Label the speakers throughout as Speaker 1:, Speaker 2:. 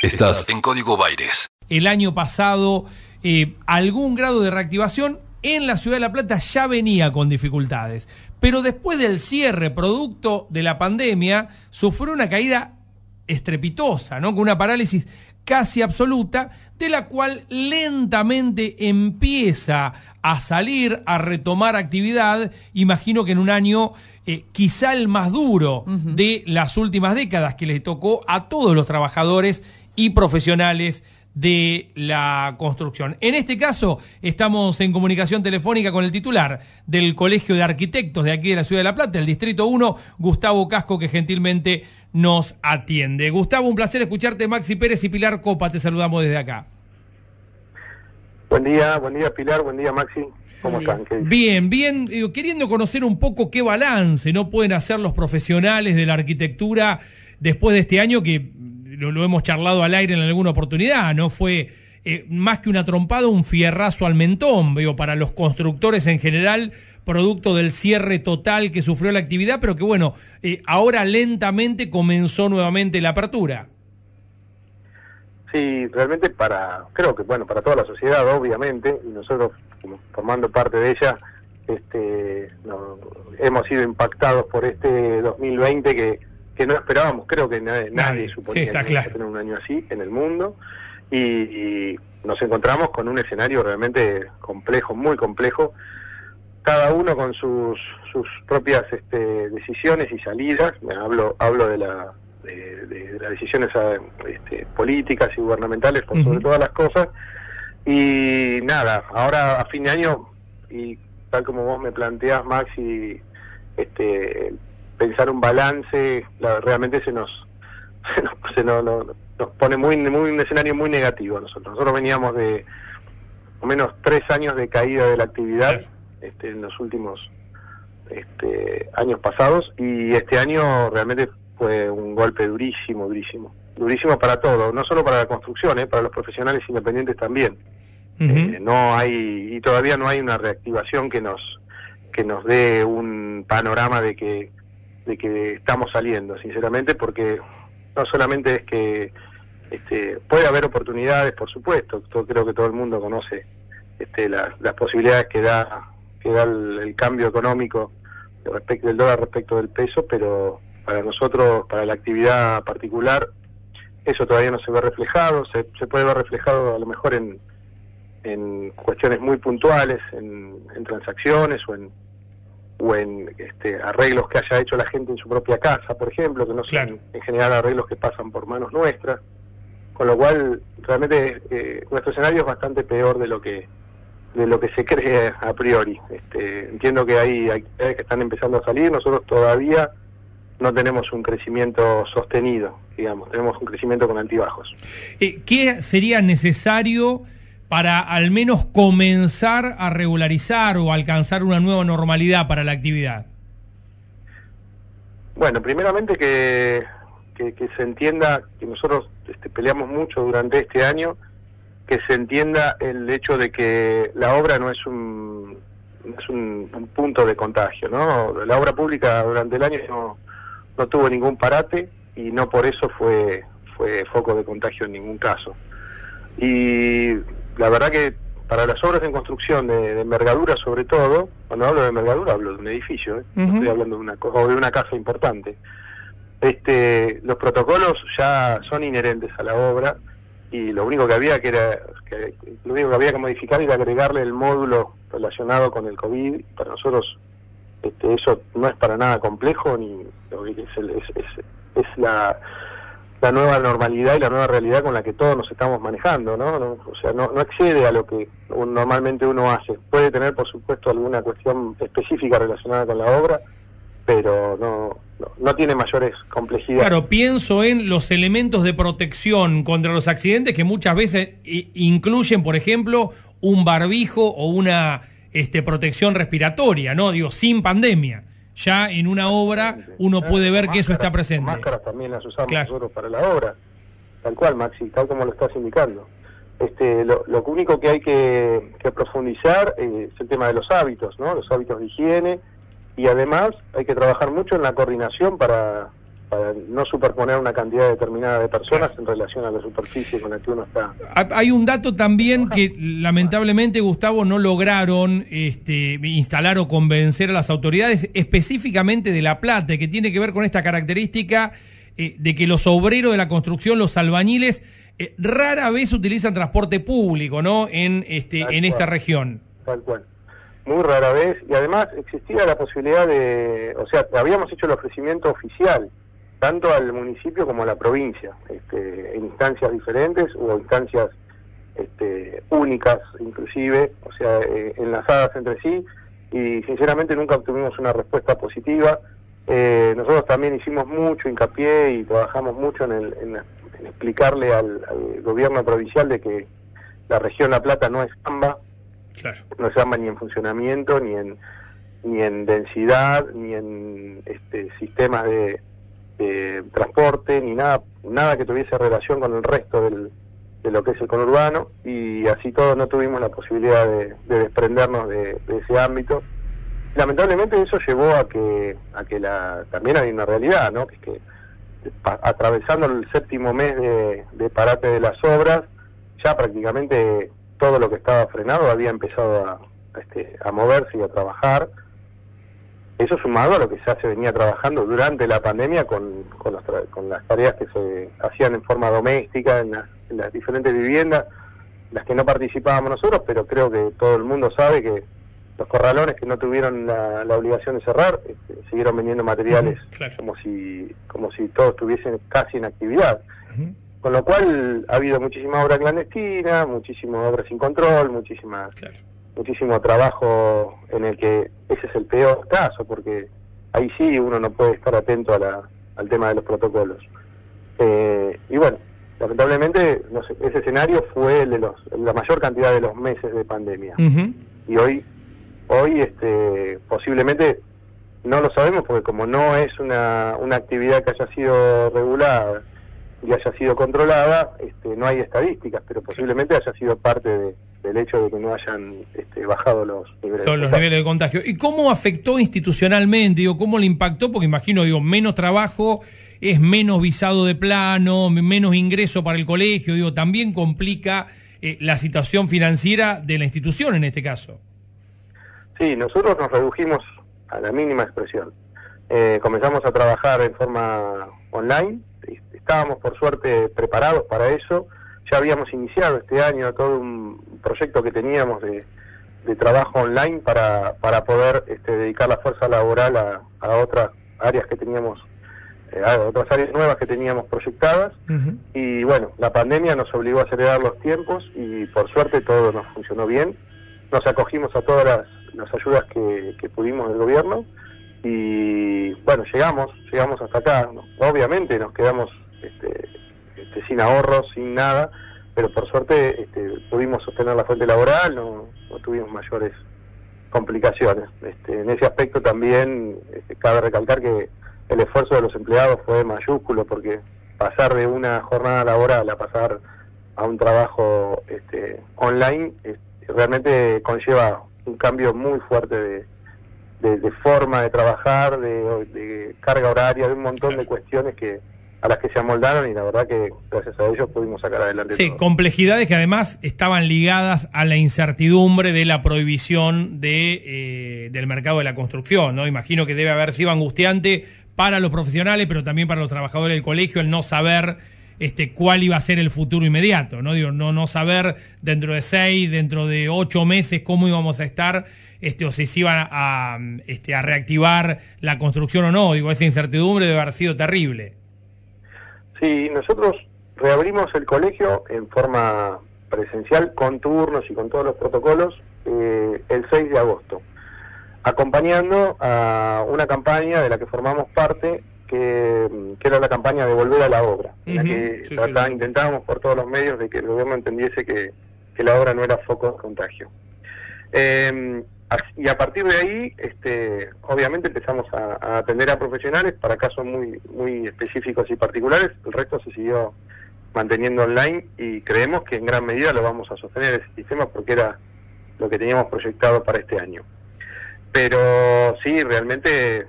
Speaker 1: Estás en Código Baires.
Speaker 2: El año pasado, eh, algún grado de reactivación en la ciudad de La Plata ya venía con dificultades. Pero después del cierre, producto de la pandemia, sufrió una caída estrepitosa, ¿no? Con una parálisis casi absoluta, de la cual lentamente empieza a salir, a retomar actividad, imagino que en un año eh, quizá el más duro de las últimas décadas, que le tocó a todos los trabajadores y profesionales de la construcción. En este caso, estamos en comunicación telefónica con el titular del Colegio de Arquitectos de aquí de la Ciudad de La Plata, el Distrito 1, Gustavo Casco, que gentilmente nos atiende. Gustavo, un placer escucharte. Maxi Pérez y Pilar Copa, te saludamos desde acá.
Speaker 3: Buen día, buen día Pilar, buen día Maxi. ¿Cómo están?
Speaker 2: Bien, bien, eh, queriendo conocer un poco qué balance no pueden hacer los profesionales de la arquitectura después de este año que lo, hemos charlado al aire en alguna oportunidad, ¿no? Fue eh, más que una trompada, un fierrazo al mentón, veo, para los constructores en general, producto del cierre total que sufrió la actividad, pero que bueno, eh, ahora lentamente comenzó nuevamente la apertura.
Speaker 3: Sí, realmente para, creo que bueno, para toda la sociedad, obviamente, y nosotros formando parte de ella, este, hemos sido impactados por este 2020 que que no esperábamos, creo que nadie, suponía que tener un año así en el mundo. Y, nos encontramos con un escenario realmente complejo, muy complejo, cada uno con sus, sus propias este, decisiones y salidas, hablo, hablo de, la, de, las decisiones este, políticas y gubernamentales por sobre todas las cosas, y nada, ahora a fin de año, y tal como vos me planteás, Maxi, este, pensar un balance realmente se nos se nos, nos, pone muy muy un escenario muy negativo a nosotros. Nosotros veníamos de menos tres años de caída de la actividad este, en los últimos este, años pasados y este año realmente fue un golpe durísimo durísimo. Durísimo para todo no solo para la construcción ¿eh? para los profesionales independientes también. Eh, no hay y todavía no hay una reactivación que nos que nos dé un panorama de que de que estamos saliendo, sinceramente, porque no solamente es que este, puede haber oportunidades, por supuesto, creo que todo el mundo conoce este, las posibilidades que da, que da el, cambio económico respecto del dólar respecto del peso, pero para nosotros, para la actividad particular, eso todavía no se ve reflejado, se, se puede ver reflejado a lo mejor en, en cuestiones muy puntuales, en, en transacciones o en, o en este, arreglos que haya hecho la gente en su propia casa, por ejemplo, que no sean en general arreglos que pasan por manos nuestras, con lo cual realmente eh, nuestro escenario es bastante peor de lo que de lo que se cree a priori. Este, entiendo que hay actividades que están empezando a salir, nosotros todavía no tenemos un crecimiento sostenido, digamos, tenemos un crecimiento con altibajos.
Speaker 2: Eh, ¿Qué sería necesario? Para al menos comenzar a regularizar o alcanzar una nueva normalidad para la actividad?
Speaker 3: Bueno, primeramente que, que, se entienda que nosotros este, peleamos mucho durante este año, que se entienda el hecho de que la obra no es un, es un, punto de contagio, ¿no? La obra pública durante el año no, no tuvo ningún parate y no por eso fue, fue foco de contagio en ningún caso. Y la verdad que para las obras en construcción de, envergadura sobre todo, cuando hablo de envergadura hablo de un edificio, ¿eh? estoy hablando de una, o de una casa importante. Este, los protocolos ya son inherentes a la obra y lo único que había que era que, lo único que había que modificar era agregarle el módulo relacionado con el COVID. Para nosotros este, eso no es para nada complejo ni es, es la la nueva normalidad y la nueva realidad con la que todos nos estamos manejando, ¿no? o sea, no, no excede a lo que normalmente uno hace. Puede tener, por supuesto, alguna cuestión específica relacionada con la obra, pero no, no, tiene mayores complejidades.
Speaker 2: Claro, pienso en los elementos de protección contra los accidentes que muchas veces incluyen, por ejemplo, un barbijo o una este, protección respiratoria, ¿no? Digo, sin pandemia ya en una obra uno puede ver que eso está presente.
Speaker 3: Máscaras también las usamos nosotros para la obra, tal cual, Maxi, tal como lo estás indicando. Este, lo, único que hay que, profundizar eh, es el tema de los hábitos, ¿no? Los hábitos de higiene y además hay que trabajar mucho en la coordinación para, para no superponer una cantidad determinada de personas en relación a la superficie con la que uno está.
Speaker 2: Hay un dato también que lamentablemente, Gustavo, no lograron este, instalar o convencer a las autoridades específicamente de La Plata, que tiene que ver con esta característica eh, de que los obreros de la construcción, los albañiles, eh, rara vez utilizan transporte público, ¿no? En, este, en esta región.
Speaker 3: Tal cual muy rara vez, y además existía la posibilidad de, o sea, habíamos hecho el ofrecimiento oficial tanto al municipio como a la provincia, este, en instancias diferentes o instancias este, únicas inclusive, o sea, eh, enlazadas entre sí, y sinceramente nunca obtuvimos una respuesta positiva. Eh, nosotros también hicimos mucho hincapié y trabajamos mucho en, el, en, explicarle al, gobierno provincial de que la región La Plata no es AMBA, no es AMBA ni en funcionamiento, ni en, ni en densidad, ni en este, sistemas de eh, transporte ni nada nada que tuviese relación con el resto del, de lo que es el conurbano y así todos no tuvimos la posibilidad de, desprendernos de, ese ámbito. Lamentablemente eso llevó a que a que la también hay una realidad no que es que atravesando el séptimo mes de, de parate de las obras ya prácticamente todo lo que estaba frenado había empezado a, este, a moverse y a trabajar eso sumado a lo que ya se venía trabajando durante la pandemia con, con, las tareas que se hacían en forma doméstica en las, diferentes viviendas, las que no participábamos nosotros, pero creo que todo el mundo sabe que los corralones que no tuvieron la, obligación de cerrar este, siguieron vendiendo materiales como si como si todos estuviesen casi en actividad. Con lo cual ha habido muchísima obra clandestina, muchísima obra sin control, muchísima muchísimo trabajo en el que ese es el peor caso, porque ahí sí uno no puede estar atento a la, al tema de los protocolos. Eh, y bueno, lamentablemente ese escenario fue el de los, la mayor cantidad de los meses de pandemia. Y hoy, hoy este, posiblemente no lo sabemos porque como no es una, una actividad que haya sido regulada y haya sido controlada, este, no hay estadísticas, pero posiblemente haya sido parte de, del hecho de que no hayan este, bajado los niveles,
Speaker 2: de, los niveles de contagio. ¿Y cómo afectó institucionalmente? Digo, ¿Cómo le impactó? Porque imagino, digo, menos trabajo, es menos visado de plano, menos ingreso para el colegio, digo, también complica eh, la situación financiera de la institución en este caso.
Speaker 3: Sí, nosotros nos redujimos a la mínima expresión. Eh, comenzamos a trabajar en forma online, estábamos por suerte preparados para eso, ya habíamos iniciado este año todo un proyecto que teníamos de, trabajo online para, para poder este, dedicar la fuerza laboral a, otras áreas que teníamos, eh, a otras áreas nuevas que teníamos proyectadas. Y bueno, la pandemia nos obligó a acelerar los tiempos y por suerte todo nos funcionó bien. Nos acogimos a todas las, ayudas que, que pudimos del gobierno y bueno, llegamos, llegamos hasta acá. Obviamente nos quedamos este, este, sin ahorros, sin nada, pero por suerte este, pudimos sostener la fuente laboral, no, tuvimos mayores complicaciones. Este, en ese aspecto también este, cabe recalcar que el esfuerzo de los empleados fue mayúsculo porque pasar de una jornada laboral a pasar a un trabajo este, online realmente conlleva un cambio muy fuerte de, forma de trabajar, de, de, carga horaria, de un montón de cuestiones que, a las que se amoldaron y la verdad que gracias a ellos pudimos sacar adelante.
Speaker 2: Sí, complejidades que además estaban ligadas a la incertidumbre de la prohibición de, eh, del mercado de la construcción, ¿no? Imagino que debe haber sido angustiante para los profesionales, pero también para los trabajadores del colegio el no saber este, cuál iba a ser el futuro inmediato, ¿no? Digo, no, no saber dentro de seis, dentro de ocho meses cómo íbamos a estar, este, o si se iba a, este, a reactivar la construcción o no. Digo, esa incertidumbre debe haber sido terrible.
Speaker 3: Sí, nosotros reabrimos el colegio en forma presencial con turnos y con todos los protocolos eh, el 6 de agosto, acompañando a una campaña de la que formamos parte que, era la campaña de volver a la obra, en la que intentábamos por todos los medios de que el gobierno entendiese que, que la obra no era foco de contagio. Eh, y a partir de ahí, este, obviamente empezamos a, atender a profesionales para casos muy, muy específicos y particulares. El resto se siguió manteniendo online y creemos que en gran medida lo vamos a sostener ese sistema porque era lo que teníamos proyectado para este año. Pero sí, realmente eh,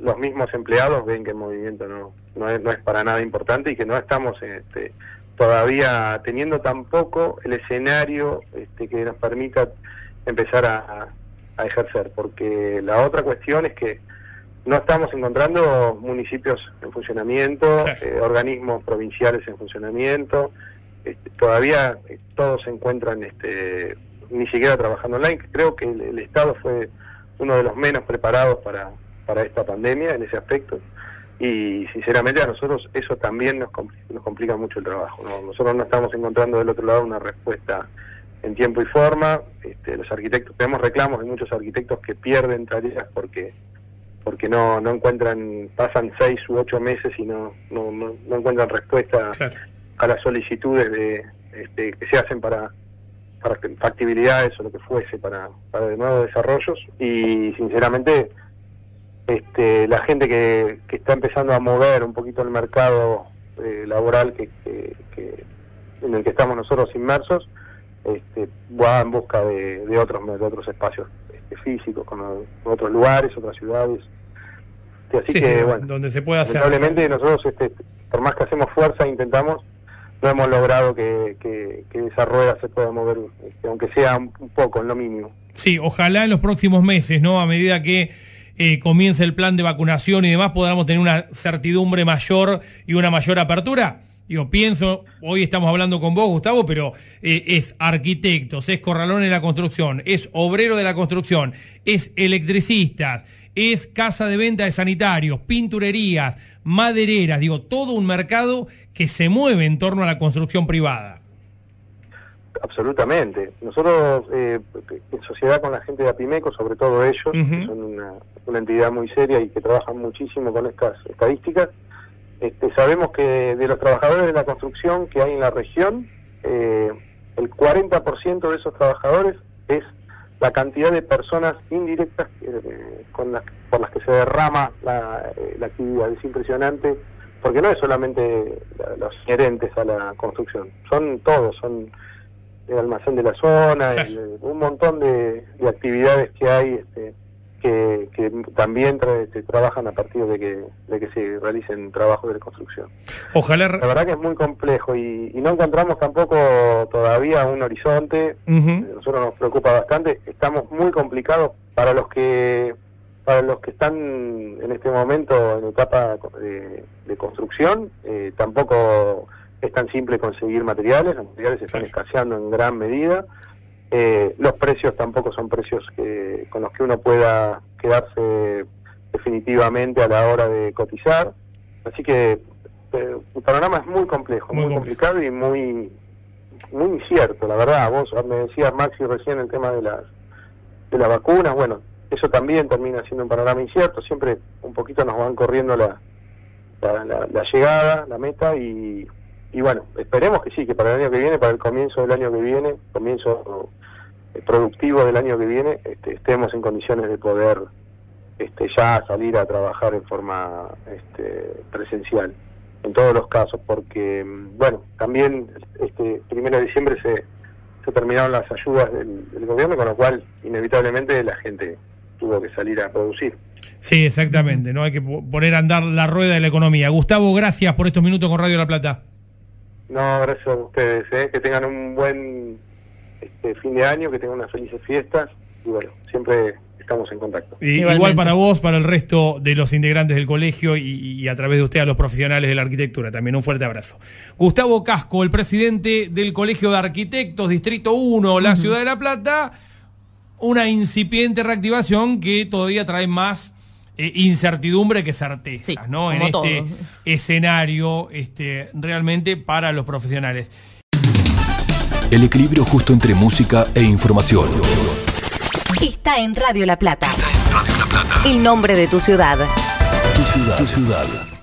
Speaker 3: los mismos empleados ven que el movimiento no, no, es, no es para nada importante y que no estamos este, todavía teniendo tampoco el escenario este, que nos permita empezar a, a ejercer, porque la otra cuestión es que no estamos encontrando municipios en funcionamiento, eh, organismos provinciales en funcionamiento, este, todavía eh, todos se encuentran este, ni siquiera trabajando online. Creo que el, Estado fue uno de los menos preparados para, para esta pandemia en ese aspecto y sinceramente a nosotros eso también nos, nos complica mucho el trabajo. Nosotros no estamos encontrando del otro lado una respuesta en tiempo y forma. Este, los arquitectos, tenemos reclamos de muchos arquitectos que pierden tareas porque porque no, no encuentran, pasan seis u ocho meses y no, no, no, encuentran respuesta a las solicitudes de este, que se hacen para, para factibilidades o lo que fuese para, para nuevos desarrollos y sinceramente este, la gente que, que está empezando a mover un poquito el mercado eh, laboral que, que, en el que estamos nosotros inmersos este, va en busca de, de otros de otros espacios este, físicos con otros lugares otras ciudades así que, bueno,
Speaker 2: donde se puede hacer.
Speaker 3: Lamentablemente nosotros, este, por más que hacemos fuerza, intentamos, no hemos logrado que, que, esa rueda se pueda mover, este, aunque sea un, poco, en lo mínimo.
Speaker 2: Sí, ojalá en los próximos meses, ¿no? A medida que eh, comience el plan de vacunación y demás, podamos tener una certidumbre mayor y una mayor apertura. Yo pienso, hoy estamos hablando con vos, Gustavo, pero eh, es arquitectos, es corralón en la construcción, es obrero de la construcción, es electricistas, es casa de venta de sanitarios, pinturerías, madereras, digo, todo un mercado que se mueve en torno a la construcción privada.
Speaker 3: Absolutamente. Nosotros, eh, en sociedad con la gente de Apimeco, sobre todo ellos, que son una, entidad muy seria y que trabajan muchísimo con estas estadísticas, este, sabemos que de los trabajadores de la construcción que hay en la región, eh, el 40% de esos trabajadores es la cantidad de personas indirectas eh, con las, por las que se derrama la, eh, la, actividad. Es impresionante, porque no es solamente los gerentes a la construcción, son todos, son el almacén de la zona, un montón de, de, actividades que hay este, que, que también este, trabajan a partir de que, de que se realicen trabajos de construcción.
Speaker 2: Ojalá.
Speaker 3: La verdad que es muy complejo y, no encontramos tampoco todavía un horizonte. Nosotros nos preocupa bastante. Estamos muy complicados para los que para los que están en este momento en etapa de, construcción. Eh, tampoco es tan simple conseguir materiales. Los materiales se están escaseando en gran medida. Eh, los precios tampoco son precios que, con los que uno pueda quedarse definitivamente a la hora de cotizar. Así que eh, el panorama es muy complejo, muy, complicado y muy muy incierto, la verdad. Vos me decías, Maxi, recién el tema de las, de las vacunas. Bueno, eso también termina siendo un panorama incierto. Siempre un poquito nos van corriendo la, la llegada, la meta y y bueno, esperemos que sí, que para el año que viene, para el comienzo del año que viene, comienzo eh, productivo del año que viene, este, estemos en condiciones de poder este, ya salir a trabajar en forma este, presencial, en todos los casos, porque, mm, bueno, también este primero de diciembre se, se terminaron las ayudas del, del gobierno, con lo cual, inevitablemente, la gente tuvo que salir a producir.
Speaker 2: Sí, exactamente, ¿no? Hay que poner a andar la rueda de la economía. Gustavo, gracias por estos minutos con Radio La Plata.
Speaker 3: No, gracias a ustedes, ¿eh? que tengan un buen este, fin de año, que tengan unas felices fiestas y bueno, siempre estamos en contacto.
Speaker 2: igual para vos, para el resto de los integrantes del colegio y, a través de usted a los profesionales de la arquitectura. También un fuerte abrazo. Gustavo Casco, el presidente del Colegio de Arquitectos, Distrito 1, la Ciudad de La Plata, una incipiente reactivación que todavía trae más eh, incertidumbre que certeza, ¿no? En este escenario este, realmente para los profesionales.
Speaker 1: El equilibrio justo entre música e información.
Speaker 4: Está en Radio La Plata. Está en Radio La Plata. El nombre de tu ciudad.
Speaker 1: Tu ciudad. Tu ciudad.